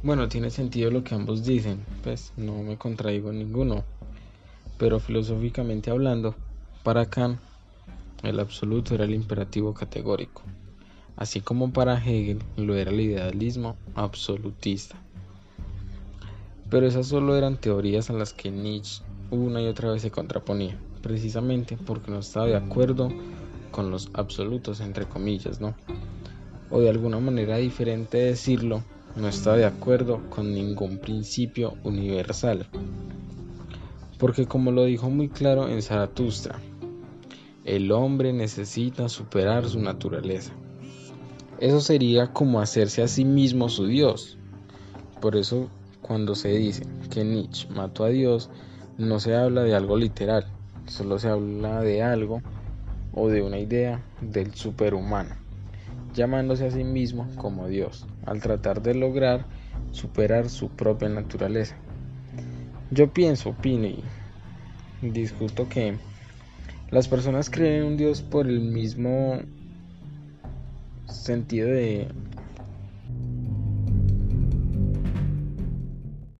Bueno, tiene sentido lo que ambos dicen, pues no me contraigo ninguno. Pero filosóficamente hablando, para Kant, el absoluto era el imperativo categórico, así como para Hegel lo era el idealismo absolutista. Pero esas solo eran teorías a las que Nietzsche una y otra vez se contraponía, precisamente porque no estaba de acuerdo con los absolutos, entre comillas, ¿no? O de alguna manera diferente de decirlo, no está de acuerdo con ningún principio universal. Porque como lo dijo muy claro en Zaratustra, el hombre necesita superar su naturaleza. Eso sería como hacerse a sí mismo su Dios. Por eso cuando se dice que Nietzsche mató a Dios, no se habla de algo literal, solo se habla de algo o de una idea del superhumano llamándose a sí mismo como Dios, al tratar de lograr superar su propia naturaleza. Yo pienso, opino y discuto que las personas creen en un Dios por el mismo sentido de